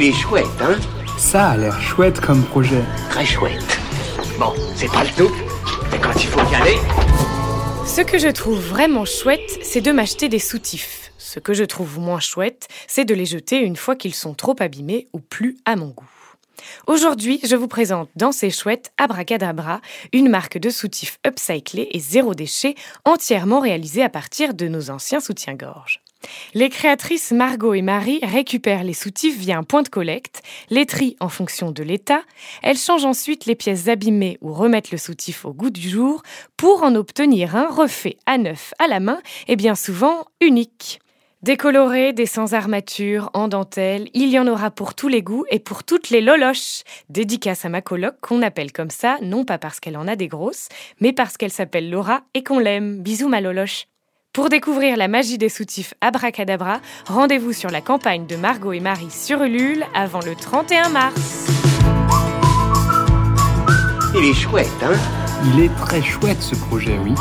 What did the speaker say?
Il est chouette, hein Ça a l'air chouette comme projet. Très chouette. Bon, c'est pas le tout, mais quand il faut y aller... Ce que je trouve vraiment chouette, c'est de m'acheter des soutifs. Ce que je trouve moins chouette, c'est de les jeter une fois qu'ils sont trop abîmés ou plus à mon goût. Aujourd'hui, je vous présente dans ces chouettes Abracadabra, une marque de soutifs upcyclés et zéro déchet entièrement réalisée à partir de nos anciens soutiens-gorge. Les créatrices Margot et Marie récupèrent les soutifs via un point de collecte, les trient en fonction de l'état, elles changent ensuite les pièces abîmées ou remettent le soutif au goût du jour pour en obtenir un refait à neuf à la main et bien souvent unique. Décoloré, des sans armature, en dentelle, il y en aura pour tous les goûts et pour toutes les loloches. Dédicace à ma coloc qu'on appelle comme ça, non pas parce qu'elle en a des grosses, mais parce qu'elle s'appelle Laura et qu'on l'aime. Bisous ma loloche. Pour découvrir la magie des soutifs Abracadabra, rendez-vous sur la campagne de Margot et Marie sur Ulule avant le 31 mars. Il est chouette, hein? Il est très chouette ce projet, oui.